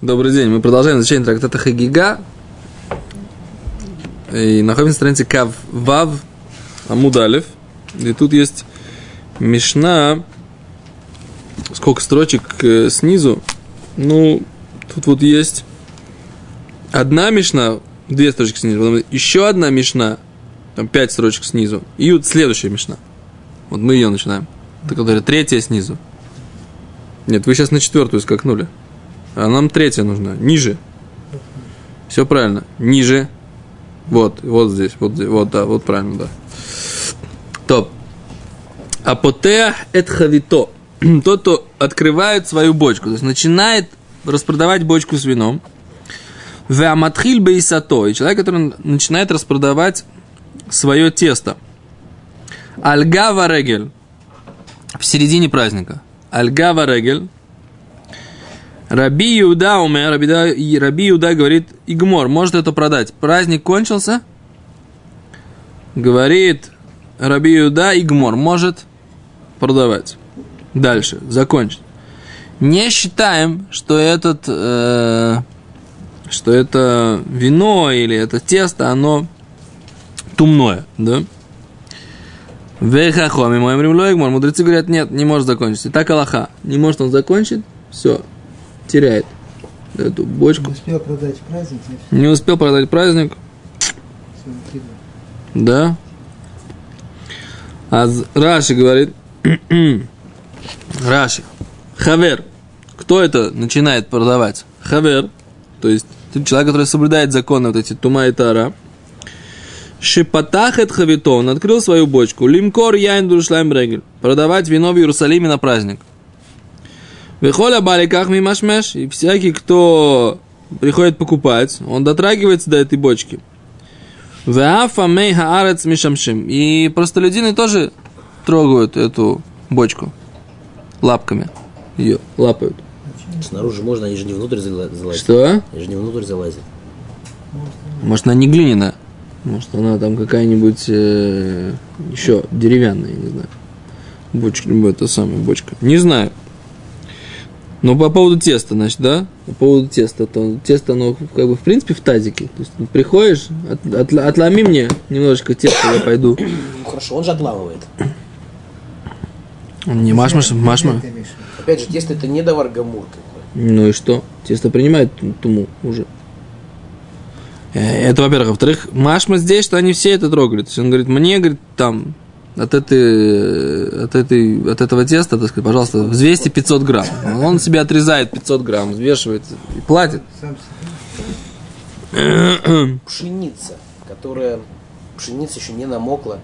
Добрый день. Мы продолжаем изучение трактата Хагига. И находимся на странице Кав Вав Амудалев. И тут есть Мишна. Сколько строчек э, снизу? Ну, тут вот есть одна Мишна, две строчки снизу, потом еще одна Мишна, там пять строчек снизу, и вот следующая Мишна. Вот мы ее начинаем. Это которая третья снизу. Нет, вы сейчас на четвертую скакнули. А нам третья нужна. Ниже. Все правильно. Ниже. Вот, вот здесь, вот здесь, вот, да, вот правильно, да. Топ. Апотеа эт хавито. Тот, кто открывает свою бочку, то есть начинает распродавать бочку с вином. Веаматхиль бейсато. И человек, который начинает распродавать свое тесто. Альгава регель. В середине праздника. Альгава регель. Раби Иуда умер, Раби, Раби Иуда говорит, Игмор, может это продать. Праздник кончился? Говорит Раби Иуда, Игмор, может продавать. Дальше, закончить. Не считаем, что этот, э, что это вино или это тесто, оно тумное, да? Вехахоми, моим римлоигмор. Мудрецы говорят, нет, не может закончить. И так Аллаха. Не может он закончить, все, теряет эту бочку. Не успел продать праздник, Не успел продать праздник, все да. А Раши говорит, Раши, Хавер, кто это начинает продавать? Хавер, то есть человек, который соблюдает законы вот эти тума и тара. Шипатахет хавито, он открыл свою бочку. Лимкор яйн душлайм регель. Продавать вино в Иерусалиме на праздник. Вихоля баликах мимашмеш. И всякий, кто приходит покупать, он дотрагивается до этой бочки. Веафа мей хаарец мишамшим. И простолюдины тоже трогают эту бочку лапками. Ее лапают. Снаружи можно, они же не внутрь зала- залазят. Что? Они же не внутрь залазят. Может, она не глиняная? Может, она там какая-нибудь э, еще деревянная, я не знаю. Бочка, ну, это самая бочка. Не знаю. Но по поводу теста, значит, да? По поводу теста, то тесто, оно как бы в принципе в тазике. То есть ну, приходишь, от- отла- отломи мне немножечко теста, я пойду. Ну хорошо, он же отламывает. Не машмаш, машма. Ты, Миша. Опять же, тесто это не даваргамур. Как бы. Ну и что? Тесто принимает ту- туму уже. Э, Это, во-первых. Во-вторых, Машма здесь, что они все это трогали. То есть он говорит, мне, говорит, там, от, этой, от, этой, от этого теста, так сказать, пожалуйста, взвесьте 500 грамм. Он себе отрезает 500 грамм, взвешивает и платит. Сам себе. Пшеница, которая... Пшеница еще не намокла.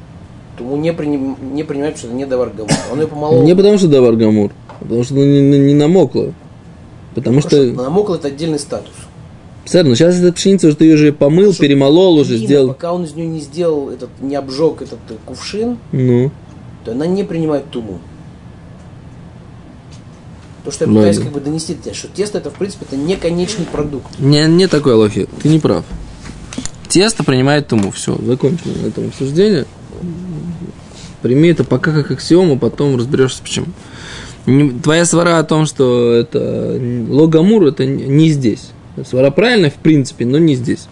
Тому не, приним- не принимает, что это не даваргамур. Он ее помолол. Не потому что давар гамур, а потому что ну, не, не- не намокло. Потому Хорошо, что, намокла это отдельный статус. Сэр, ну сейчас эта пшеница, уже ты ее уже помыл, Слушай, перемолол уже, Глина, сделал. Пока он из нее не сделал, этот, не обжег этот э, кувшин, Ну, то она не принимает туму. То, что я Ладно. пытаюсь как бы донести до тебя, что тесто это в принципе это не конечный продукт. Не, не такой лохи, ты не прав. Тесто принимает туму. Все, закончено на этом обсуждение. Прими это пока как аксиому, потом разберешься почему. Не- Твоя свара о том, что это логамур, это не здесь. Свара правильная, в принципе, но не здесь.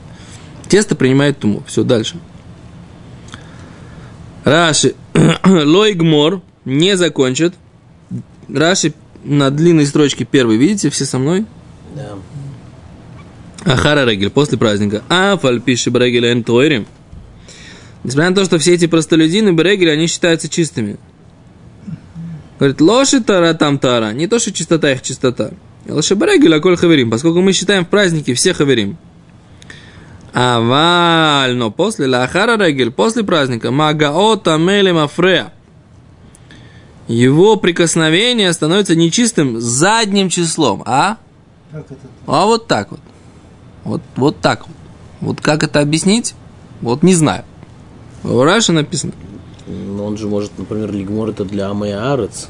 Тесто принимает туму. Все, дальше. Раши. Лойгмор не закончит. Раши на длинной строчке первой, видите, все со мной? Да. Ахара Регель, после праздника. А фальпиши Брегеля Энтойрим. Несмотря на то, что все эти простолюдины Брегеля, они считаются чистыми. Говорит, лоши тара там тара. Не то, что чистота их чистота. Лоши Брегеля, коль хаверим. Поскольку мы считаем в празднике все хаверим. Аваль, но после Лахара Регель, после праздника, Магаота Мелем Афрея. Его прикосновение становится нечистым задним числом. А? Как это? А вот так вот. Вот, вот так вот. Вот как это объяснить? Вот не знаю. В Раше написано. Но он же может, например, лигмор это для Амеарец.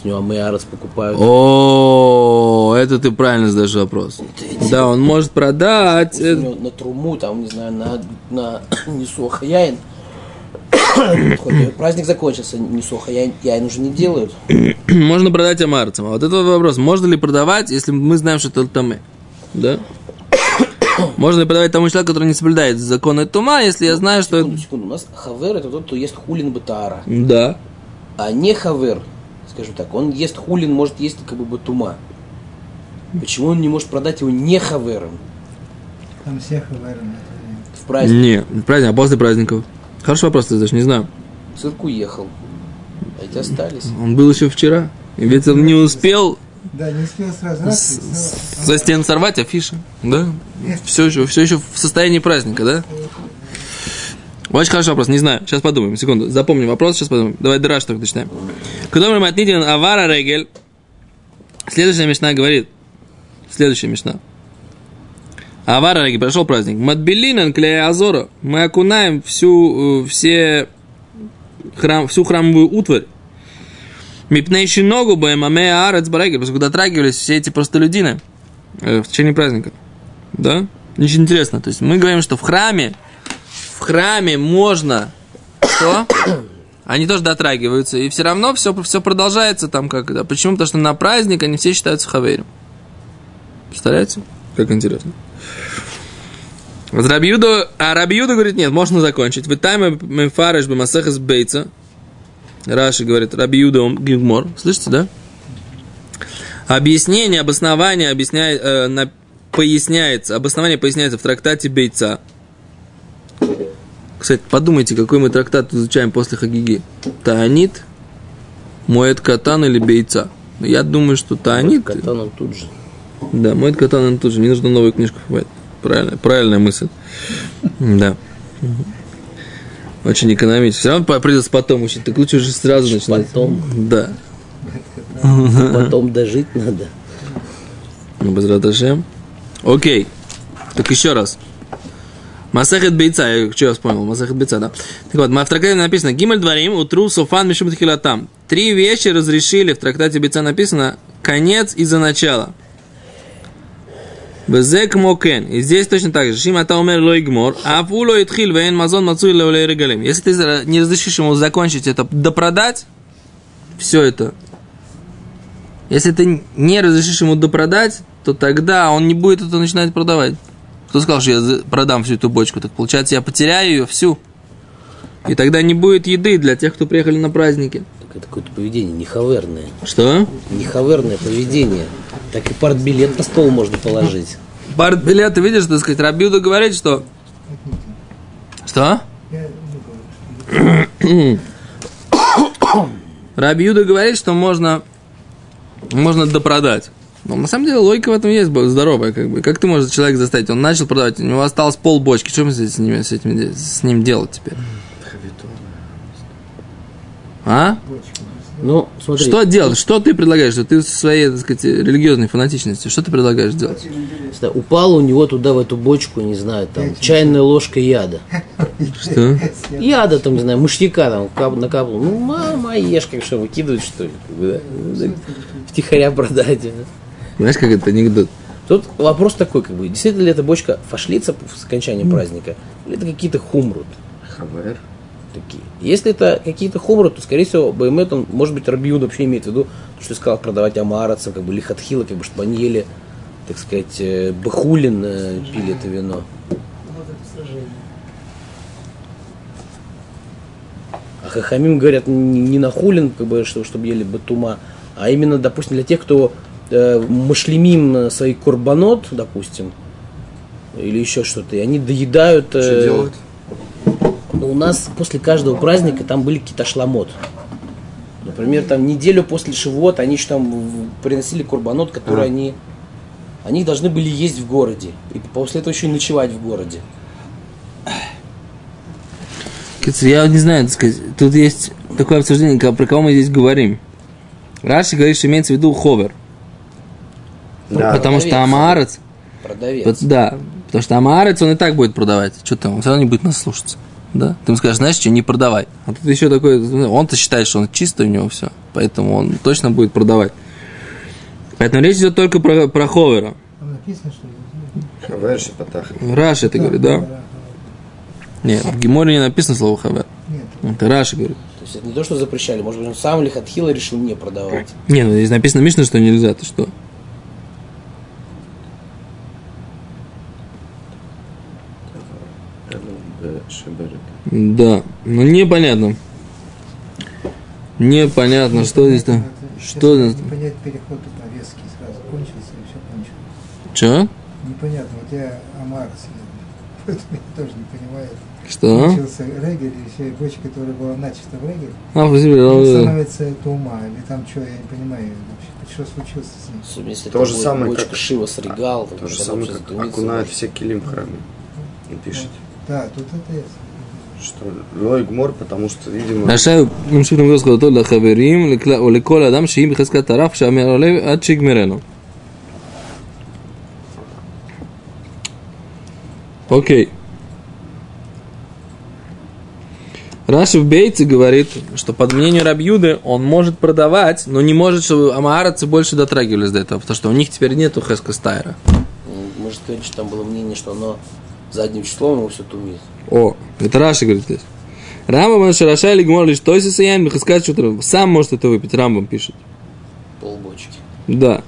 С него Амеарец покупают. О, это ты правильно задаешь вопрос. Да, он может продать. Него на труму, там, не знаю, на, на Несуха Яин. Праздник закончился, Несуха Яин, яин уже не делают. Можно продать амарцам. А вот это вопрос. Можно ли продавать, если мы знаем, что это алтаме? да? Можно ли продавать тому человеку, который не соблюдает законы тума, если я знаю, что... Секунду, секунду. У нас хавер это тот, кто ест хулин бетара. Да. А не хавер, скажем так, он ест хулин, может есть как бы батума. Почему он не может продать его не хавером Там всех уверены. в праздник? Не, праздник, а после праздников. Хороший вопрос, ты даже не знаю. Цирк уехал. А эти остались. Он был еще вчера. И ведь он не успел Да, не успел сразу раз, с- всё. со стен сорвать афиши. Да? Все еще, все еще в состоянии праздника, да? Очень хороший вопрос, не знаю. Сейчас подумаем, секунду. Запомним вопрос, сейчас подумаем. Давай драж только начинаем. Кудомр Матнитин Авара Регель. Следующая мечта говорит. Следующая мечта. Авара Регель, прошел праздник. Матбелинан Клея Азора. Мы окунаем всю, э, все храм, всю храмовую утварь. Мипнейши ногу бэмаме арец барегель. Потому что дотрагивались все эти простолюдины э, в течение праздника. Да? Очень интересно. То есть мы говорим, что в храме, в храме можно что? Они тоже дотрагиваются, и все равно все, все продолжается там как да. Почему? Потому что на праздник они все считаются хаверем. Представляете? Как интересно. Вот а Рабиуда говорит, нет, можно закончить. Вы тайм мефареш бемасехас бейца. Раши говорит, Рабиуда гигмор. Слышите, да? Объяснение, обоснование объясняет, э, на- поясняется, обоснование поясняется в трактате Бейца. Кстати, подумайте, какой мы трактат изучаем после Хагиги. Таанит, Моет Катан или Бейца. Я думаю, что Таанит. Катан он тут же. Да, Моет Катан он тут же. Не нужно новую книжку покупать. Правильно, правильная мысль. Да. Очень экономично. Все равно придется потом учить. Так лучше уже сразу начинать. Потом. Да. Потом дожить надо. Ну, без. Окей. Так еще раз. Масахет бейца, я что вспомнил, Масахет бейца, да. Так вот, в трактате написано, Гимель дворим, утру софан мишум тхилатам. Три вещи разрешили, в трактате бейца написано, конец из-за начала. Безек мокен. И здесь точно так же. Шима таумер лой гмор, а фуло итхил вейн мазон мацуй леолей регалим. Если ты не разрешишь ему закончить это, допродать, все это, если ты не разрешишь ему допродать, то тогда он не будет это начинать продавать. Кто сказал, что я продам всю эту бочку? Так получается, я потеряю ее всю. И тогда не будет еды для тех, кто приехали на праздники. Так это какое-то поведение нехаверное. Что? Нехаверное поведение. Так и партбилет на стол можно положить. Барт билет, ты видишь, так сказать, Рабиуда говорит, что... Что Рабиуда говорит, что можно, можно допродать. Но на самом деле логика в этом есть здоровая, как бы. Как ты можешь человека заставить? Он начал продавать, у него осталось пол бочки. Что мы с, ним, с, этим, с ним делать теперь? А? Ну, смотри. Что делать? Что ты предлагаешь? Что ты со своей, так сказать, религиозной фанатичностью, что ты предлагаешь делать? Упала у него туда, в эту бочку, не знаю, там, чайная ложка яда. Что? Яда там, не знаю, мышьяка там кап- накапал. Ну, мама, ешь, как что, выкидывать, что ли? бы, да? Втихаря продать. да. Знаешь, как это анекдот? Тут вопрос такой, как бы, действительно ли эта бочка фашлица с окончанием праздника, или это какие-то хумрут Хавер. такие. Если это какие-то хумрут, то, скорее всего, БМЭ, он, может быть, Рабиуд вообще имеет в виду, то, что ты сказал, продавать амарацам, как бы, лихатхила, как бы, чтобы они ели, так сказать, э, бахулин, э, пили это вино. А хахамим говорят не не на хулин, как бы, что, чтобы ели батума, а именно, допустим, для тех, кто э, машлемим свои курбанот, допустим, или еще что-то, и они доедают... Что э, делают? ну, у нас после каждого праздника там были какие-то шламот. Например, там неделю после Шивот они еще там приносили курбанот, который А. они, они должны были есть в городе. И после этого еще и ночевать в городе. Я не знаю, так сказать, тут есть такое обсуждение, про кого мы здесь говорим. Раши говорит, что имеется в виду ховер. Да. потому что амаарец, Продавец. да, потому что амаарец он и так будет продавать. Что там, он все равно не будет нас слушаться. Да? Ты ему скажешь, знаешь что, не продавай. А тут еще такой, он-то считает, что он чистый у него все, поэтому он точно будет продавать. Поэтому речь идет только про, про ховера. Там написано, что? Хавер шепатах. Раши это говорит, да? Нет, в Геморе не написано слово хавер. Нет. Это Раши говорит. То есть это не то, что запрещали. Может быть, он сам Лихатхила решил не продавать. Не, ну здесь написано Мишна, что нельзя, ты что? Да, ну непонятно. Непонятно, что здесь-то. Это Что здесь? Не понять переход на резкий сразу кончился и все кончилось. Че? Непонятно, вот я Амар съел. Поэтому я тоже не понимаю. Что? Кончился регель, и все, и бочка, которая была начата в регель, А, спасибо. становится это ума. Или там что, я не понимаю вообще, что случилось с ним. Если То же самое, как- Шива с регал, То же самое, как окунают все килим в храме. Напишите. Да, тут это ясно. Что Лой Гмор, потому что, видимо, עכשיו נמשיך למגוס זכותו לחברים לכלל- ולכל אדם שהיא בחזקת הרף שהמר עולה עד שיגמרנו. Окей. Раши в Бейте говорит, что под мнением Рабьюды он может продавать, но не может, чтобы амаарацы больше дотрагивались до этого, потому что у них теперь нету Хеска Стайра. Может сказать, что там было мнение, что оно задним числом его все тумит. О, это Раши говорит здесь. Рамбам Шараша или Гмор лишь той сисаян, Бехаскат что-то сам может это выпить, Рамбам пишет. Полбочки. Да.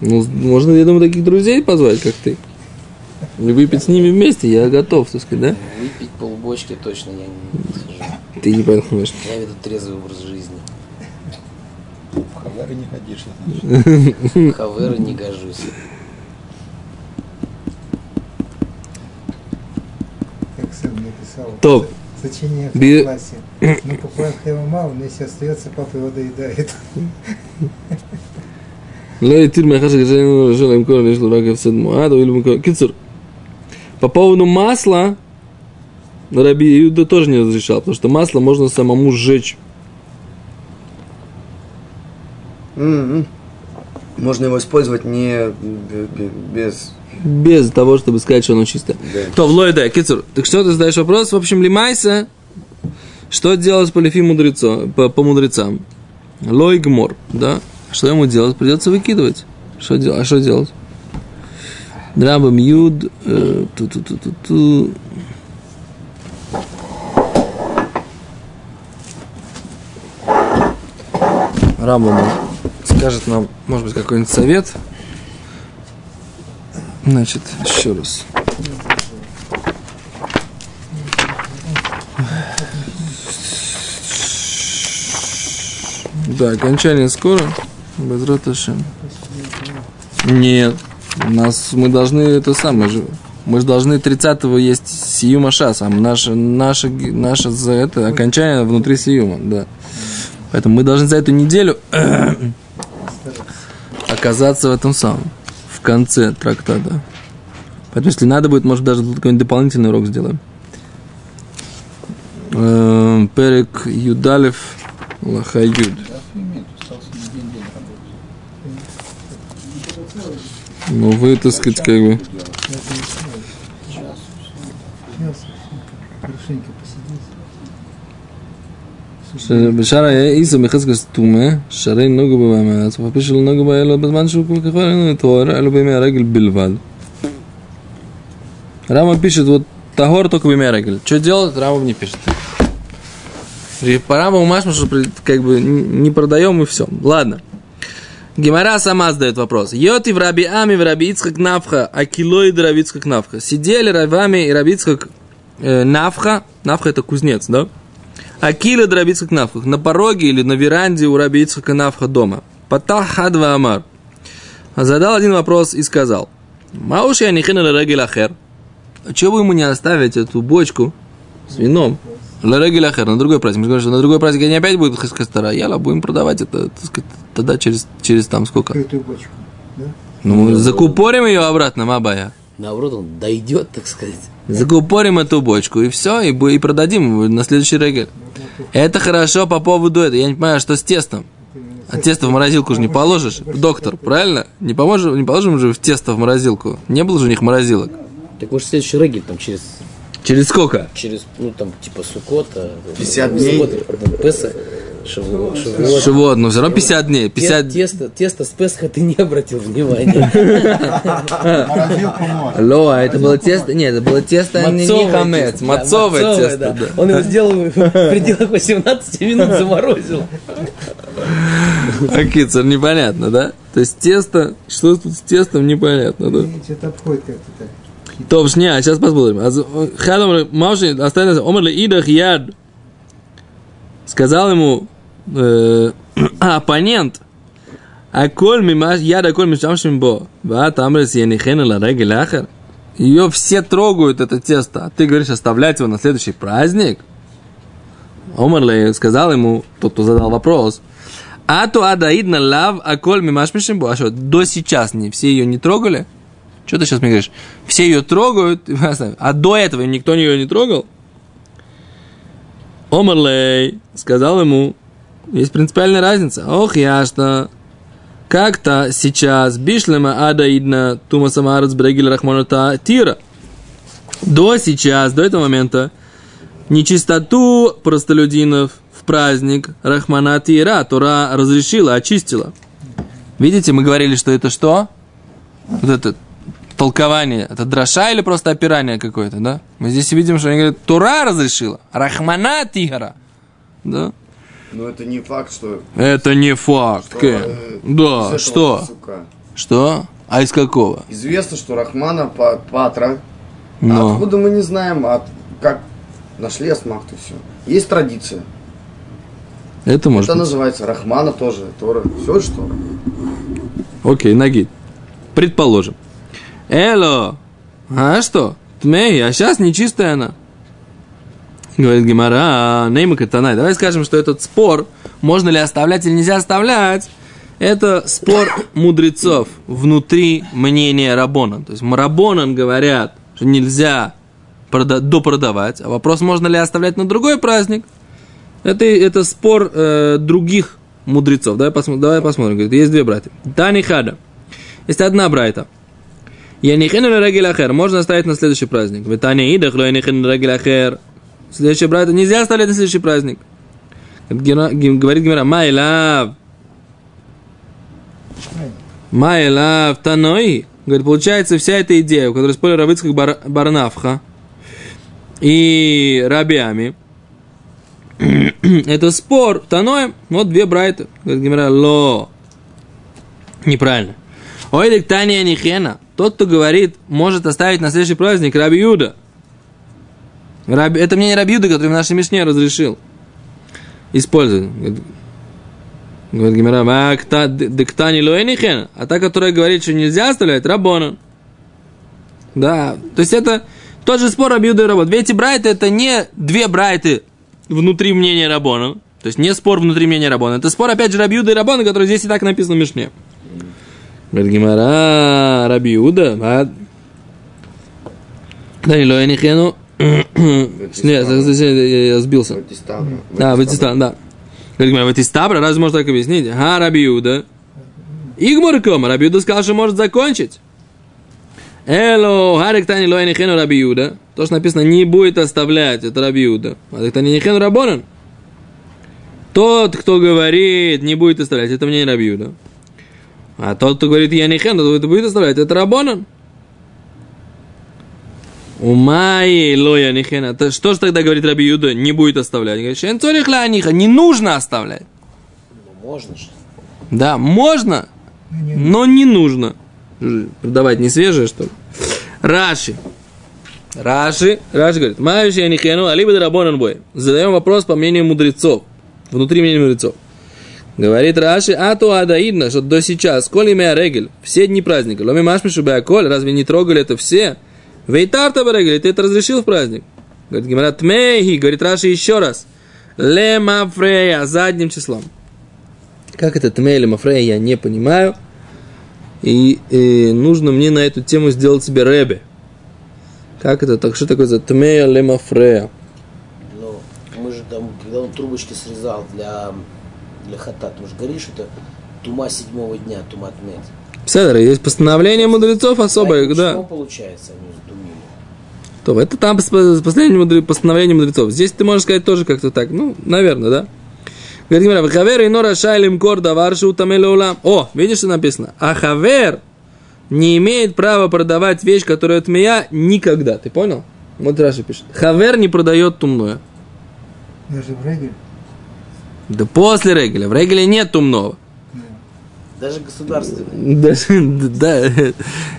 Ну, можно, я думаю, таких друзей позвать, как ты. И выпить с ними вместе, я готов, так сказать, да? Выпить полбочки точно я не схожу. Ты не понимаешь. Я веду трезвый образ жизни. В Хаверы не ходишь, я знаю. В Хаверы не гожусь. Как сын написал. Топ. Сочинение в Би- классе. Ну, покупаем хлеба мало, но если остается, папа его доедает. לא יתיר מאחר שגזרנו לשון להם כל יש לו רק הפסד מועד, הואיל במקום... קיצור, по поводу масла, Раби Иуда тоже не разрешал, потому что масло можно самому сжечь. м-м, можно его использовать не без... Без того, чтобы сказать, что оно чистое. Да. То, Лойда, Кицур, так что ты задаешь вопрос? В общем, Лимайса, что делать по лифи мудрецо, по, по мудрецам? Лой гмор, да? Что ему делать? Придется выкидывать. Что делать? А что делать? Драбам юд, э, ту-ту-ту-ту-ту. Рамбам скажет нам, может быть, какой-нибудь совет. Значит, еще раз. Да, окончание скоро. Без Раташем. Нет. У нас мы должны это самое же. Мы же должны 30-го есть Сиюма Шас, а наше, наше, наше за это окончание внутри Сиюма, да. Поэтому мы должны за эту неделю оказаться в этом самом, в конце трактата. Поэтому, если надо будет, может, даже какой-нибудь дополнительный урок сделаем. Эм, Перек Юдалев Лахаюд. Ну, вы, так сказать, как бы... Сейчас хорошенько посидеть. בשער היה איסו מחזקס טומא, שערי נוגו במאמץ, ואף שלא נוגו בה אלא בזמן שהוא כל כך אין טהור, אלא בימי הרגל בלבד. Рама пишет, вот Тагор только в имя Регель. Что делать, Рама не пишет. И По Раму Машму, что при- как бы не продаем и все. Ладно. Гемара сама задает вопрос. Йоти в Раби Ами, в Раби Ицхак Навха, а килоид Раби Ицхак Навха. Сидели Равами и Раби Ицхак э, Навха. Навха это кузнец, да? Акиля до Раби Ицхак Навха. На пороге или на веранде у Раби Ицхака Навха дома. Патах хадва амар. Задал один вопрос и сказал. Мауши анихина регель ахер. А чего бы ему не оставить эту бочку с вином? Ларегель ахер, на другой праздник. Мы говорим, что на другой праздник они опять будут хаскастара. Яла, будем продавать это, так сказать, тогда через, через там сколько? Открытую бочку. Да? Ну, мы закупорим ее обратно, мабая. Наоборот, он дойдет, так сказать. Закупорим эту бочку, и все, и, и продадим на следующий регель. Это хорошо по поводу этого. Я не понимаю, что с тестом. А тесто в морозилку же не положишь, доктор, правильно? Не, поможем, не положим же в тесто в морозилку. Не было же у них морозилок. Так может следующий регель там через, Через сколько? через ну там типа Сукота. 50 дней. Песа, Шавуот. Шавуот. Шивот, но все равно 50 дней. 50... Тесто, тесто с Песха ты не обратил внимания. Ло, а это было тесто? Нет, это было тесто не, не Мацовое хамец, мацовое тесто. Он его сделал в пределах 18 минут заморозил. А кицер, непонятно, да? То есть тесто, что тут с тестом, непонятно, да? Что-то обходит как-то так. То, не, а сейчас посмотрим. А Хадом Мауши останется Омар ли идах яд. Сказал ему э, оппонент, а коль мимаш, яд, а коль мишамшим бо. Ва тамрес янихена ла регель ахар. Ее все трогают, это тесто. А ты говоришь, оставлять его на следующий праздник? Омар ли сказал ему, тот, кто задал вопрос, а то адаидна лав, а коль мимаш мишим бо. А что, до сейчас не все ее не трогали? Что ты сейчас мне говоришь? Все ее трогают, а до этого никто ее не трогал? Омарлей сказал ему, есть принципиальная разница. Ох, яшта. Как-то сейчас бишлема адаидна тума самарец брегель рахманата тира. До сейчас, до этого момента, нечистоту простолюдинов в праздник Рахмана Тира Тура разрешила, очистила. Видите, мы говорили, что это что? Вот это толкование, это дроша или просто опирание какое-то, да? Мы здесь видим, что они говорят, Тура разрешила, Рахмана Тигара. Да? Но это не факт, что... Это не факт. что, Кен. э, Да, что? пасука. Что? А из какого? Известно, что Рахмана Па- Патра. Но. Откуда мы не знаем, от как нашли Асмахту все. Есть традиция. Это может Это быть. называется Рахмана тоже. Тора. Все что? Окей, ноги. Предположим. Эло, а что? Тмей, а сейчас нечистая она. Говорит Гимара, Нейма Катанай. Давай скажем, что этот спор, можно ли оставлять или нельзя оставлять, это спор мудрецов внутри мнения Рабона. То есть Рабонан говорят, что нельзя прода- допродавать, а вопрос, можно ли оставлять на другой праздник, это, это спор э, других мудрецов. Давай, посмотрим, давай посмотрим. Говорит, есть две братья. Тани Хада. Есть одна брайта. Я не хену регель ахер. Можно оставить на следующий праздник. Вы Тани идах, я не хену регель Следующий брайта нельзя оставлять на следующий праздник. Говорит Гимера, май лав. Май лав таной. Говорит, получается, вся эта идея, у которой спорили Равыцких бар, Барнафха и Рабиами, это спор Таноем, вот две брайты. Говорит Гимера, ло. Неправильно. Ой, Таня Нихена. Тот, кто говорит, может оставить на следующий праздник Раби Юда. Раби, это мнение Раби Юда, который в нашей Мишне разрешил. Использовать. Говорит- Гимера, «А кта- д- дек Тани ло Нихена. А та, которая говорит, что нельзя оставлять, Рабона. Да, то есть это тот же спор Раби Юда и Рабон. Две эти брайты, это не две брайты внутри мнения Рабона. То есть не спор внутри мнения Рабона. Это спор, опять же, Раби Юда и Рабона, который здесь и так написан в Мишне. Говорит Гимара, Раби Юда, а... Да, не. Нет, я сбился. Да, да. Говорит Гимара, Батистабра, разве можно так объяснить? Ага, Раби Юда. Игмар Кома, Раби Юда сказал, что может закончить. Эло, Харик Тани Лоя Нихену Раби Юда. То, что написано, не будет оставлять, это Раби Юда. Харик Тани Нихену Рабонан. Тот, кто говорит, не будет оставлять, это мне не Раби Юда. А тот, кто говорит, я Нихен, то это будет оставлять, это Рабонан. Умай лоя нихена. Что же тогда говорит Раби Юда? Не будет оставлять. Говорит, «Шен цорих ла аниха». Не нужно оставлять. Ну, можно же. Да, можно, но не нужно. Продавать не свежее, что ли? Раши. Раши. Раши говорит, Мающий Анихену, алибо рабонан бой. Задаем вопрос по мнению мудрецов. Внутри мнения мудрецов. Говорит Раши, а то адаидно, что до сейчас, коли мea регель, все дни праздника, ломи машмишу коль, разве не трогали это все? Вейтарта регель, ты это разрешил в праздник? Говорит Гимара, тмейхи, говорит Раши еще раз. Лема фрея, задним числом. Как это тмей или мафрея, я не понимаю. И, э, нужно мне на эту тему сделать себе ребе. Как это? Так что такое за тмея лемафрея? Ну, мы же там, когда он трубочки срезал для, для хата, ты же говоришь, это тума седьмого дня, тума тмет. Седер, есть постановление мудрецов особое, да. получается, они сдумили? То, это там пос- постановление, мудре- постановление мудрецов. Здесь ты можешь сказать тоже как-то так. Ну, наверное, да. Говорит Гимара, «Хавер и нора шайлим кор давар шутамеле улам». О, видишь, что написано? А хавер не имеет права продавать вещь, которая от меня никогда. Ты понял? Вот Раши пишет. Хавер не продает тумное. Даже в Регель. Да после Регеля. В Регеле нет тумного. Даже государственные. Даже, да,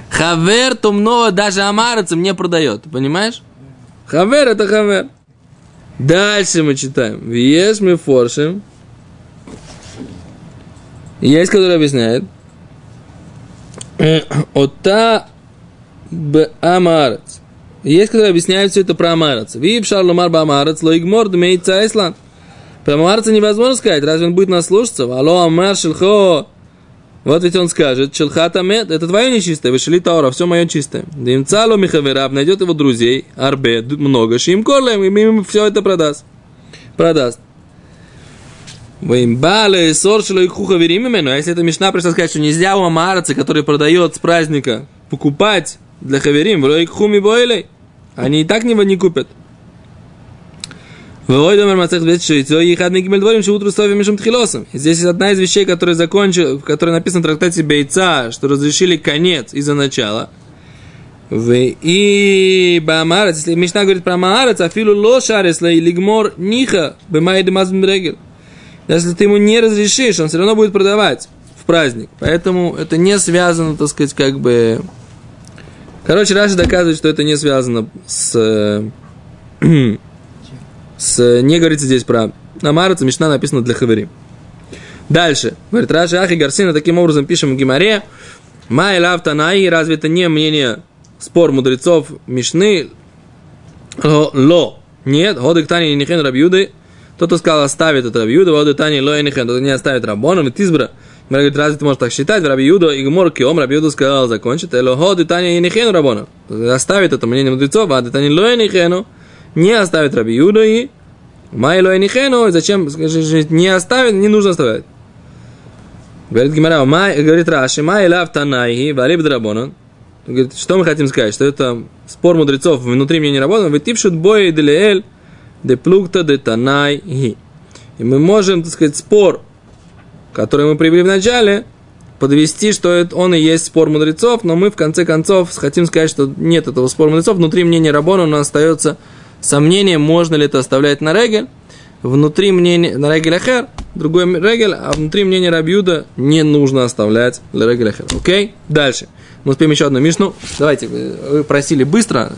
Хавер тумного даже амарца мне продает. Понимаешь? Хавер это хавер. Дальше мы читаем. Вес мы форшим. Есть, который объясняет. Ота б амарец. Есть, которые объясняют все это про амарец. Вип шарлумар ба амарец, лоигмор дмейца айсланд. Про амарца невозможно сказать, разве он будет нас слушаться? Алло, амар шелхо. Вот ведь он скажет, шелхата мед, это твое нечистое, вышли таура, все мое чистое. Димцало михавераб найдет его друзей, арбе, много, шим корлем, и им все это продаст. Продаст. Веймбале, соршило и куха веримимено. А если это Мишна пришла сказать, что нельзя у амарца, который продает с праздника, покупать для хаверим, в хуми бойлей, они и так него не купят. Здесь одна из вещей, которая закончила, в которой написано в трактате Бейца, что разрешили конец из-за начала. И бамарец, если Мишна говорит про маарец, афилу ло шарес лей лигмор ниха бемайд мазм регель. Если ты ему не разрешишь, он все равно будет продавать в праздник. Поэтому это не связано, так сказать, как бы... Короче, Раши доказывает, что это не связано с... с не говорится здесь про Амарец, Мишна написано для Хавери. Дальше. Говорит, Раши Ахи Гарсина таким образом пишем в Гимаре. Май лав Танаи, разве это не мнение, спор мудрецов Мишны? Ло. Нет, Годык Тани Нихен Рабьюды. Тот, кто сказал, оставит это Рабьюда, Годык Тани Ло Нихен, тот не оставит Рабоном, и Тизбра. Говорит, разве ты можешь так считать? Раби и Гмор Киом, Раби сказал, закончит. Эло Ходы Таня и Нихену Рабона. Оставит это мнение мудрецов, а Тани Ло Нихену не оставит Раби Юда и Майло и Нихену, зачем не оставит, не нужно оставлять. Говорит Гимара, говорит Раши, Май лав танайhi, валиб драбонан. Говорит, что мы хотим сказать, что это спор мудрецов внутри меня не работает, вы типшут бой делеэль, де плукта де танайhi. И мы можем, так сказать, спор, который мы привели в начале, подвести, что это он и есть спор мудрецов, но мы в конце концов хотим сказать, что нет этого спора мудрецов, внутри мнения Рабона нас остается сомнение, можно ли это оставлять на регель, внутри мнения на регель ахер, другой регель, а внутри мнения Рабьюда не нужно оставлять для регель ахер. Окей? Дальше. Мы успеем еще одну мишну. Давайте, вы просили быстро,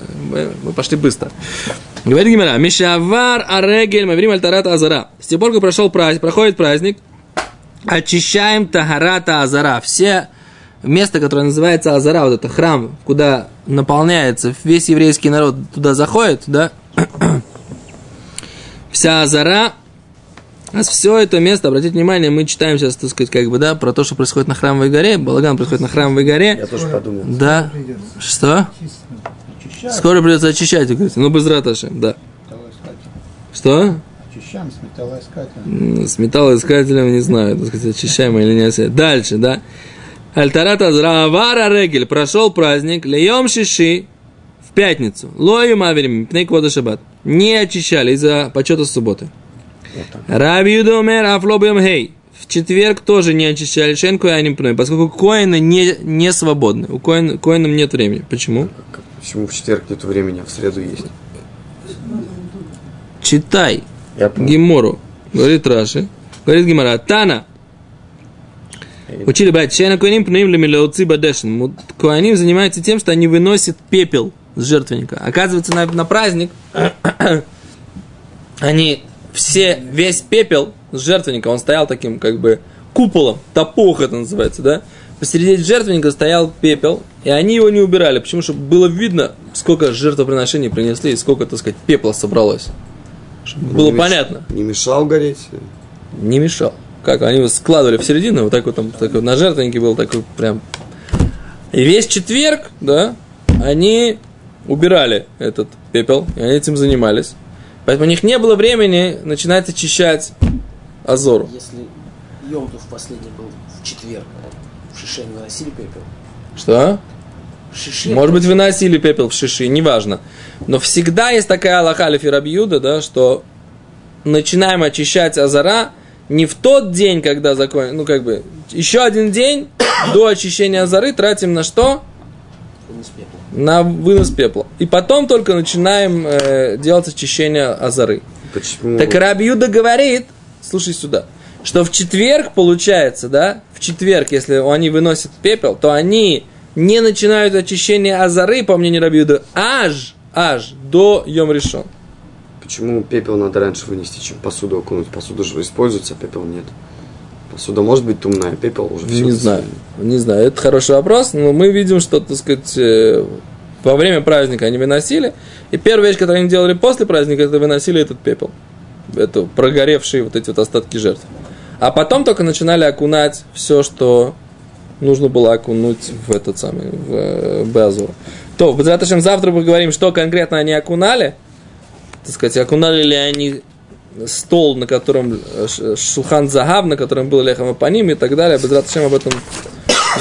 мы пошли быстро. Говорит Гимера, Мишавар Арегель, Маврим Альтарата Азара. С тех пор, как прошел праздник, проходит праздник, очищаем Тагарата Азара. Все место, которое называется Азара, вот это храм, куда наполняется весь еврейский народ, туда заходит, да, вся Азара, а все это место, обратите внимание, мы читаем сейчас, так сказать, как бы, да, про то, что происходит на Храмовой горе, Балаган происходит на Храмовой горе. Я тоже подумал. Да. Что? Очищать. Скоро придется очищать, говорите. Ну, без раташи, да. Что? Очищаем с металлоискателем. С металлоискателем не знаю, так сказать, очищаем или не. Дальше, да. Альтарат Азравара Регель. Прошел праздник. Леем Шиши пятницу. Лою Маверим. Пней Квода Шаббат. Не очищали из-за почета субботы. Раби Юдомер Афлобием Хей. В четверг тоже не очищали шен кояним пной, поскольку коины не, не свободны. У коин, коинам нет времени. Почему? Почему в четверг нет времени, а в среду есть? Читай Я. Гимору. Говорит Раши. Говорит Гимара. Тана. Учили брать Шена Коаним пнеим лемилеоци бадешин. Коаним занимается тем, что они выносят пепел с жертвенника. Оказывается, на, на праздник они все, весь пепел с жертвенника, он стоял таким как бы куполом, топух это называется, да? Посередине жертвенника стоял пепел, и они его не убирали. Почему? Чтобы было видно, сколько жертвоприношений принесли и сколько, так сказать, пепла собралось. Чтобы было Не меш- понятно. Не мешал гореть? Не мешал. Как они его складывали в середину, вот так вот там, так вот на жертвеннике был такой прям. И весь четверг, да, они убирали этот пепел, и они этим занимались. Поэтому у них не было времени начинать очищать Азору. Если Йомтов последний был в четверг, в Шише не выносили пепел? Что? В Шише Может быть, выносили пепел в шиши, неважно. Но всегда есть такая Аллаха Лефи Рабиуда, да, что начинаем очищать Азара не в тот день, когда закон, ну как бы, еще один день до очищения Азары тратим на что? вынес пепел. На вынос пепла. И потом только начинаем э, делать очищение Азары. Почему? Так Рабиуда говорит, слушай сюда, что в четверг получается, да, в четверг, если они выносят пепел, то они не начинают очищение Азары, по мнению Рабиуда, аж, аж до Йом решен. Почему пепел надо раньше вынести, чем посуду окунуть? Посуда же используется, а пепел нет. Посуда может быть тумная, пепел уже все. Не знаю, не знаю, это хороший вопрос, но мы видим, что, так сказать, э, во время праздника они выносили, и первая вещь, которую они делали после праздника, это выносили этот пепел, это прогоревшие вот эти вот остатки жертв. А потом только начинали окунать все, что нужно было окунуть в этот самый, в э, Беазур. То, в завтра мы говорим, что конкретно они окунали, так сказать, окунали ли они стол, на котором э, ш- шулхан загав, на котором был лехам по ним и так далее. Безраташем об этом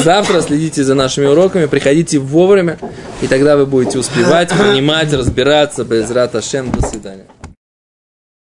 завтра. Следите за нашими уроками, приходите вовремя, и тогда вы будете успевать, понимать, разбираться. Безраташем. До свидания.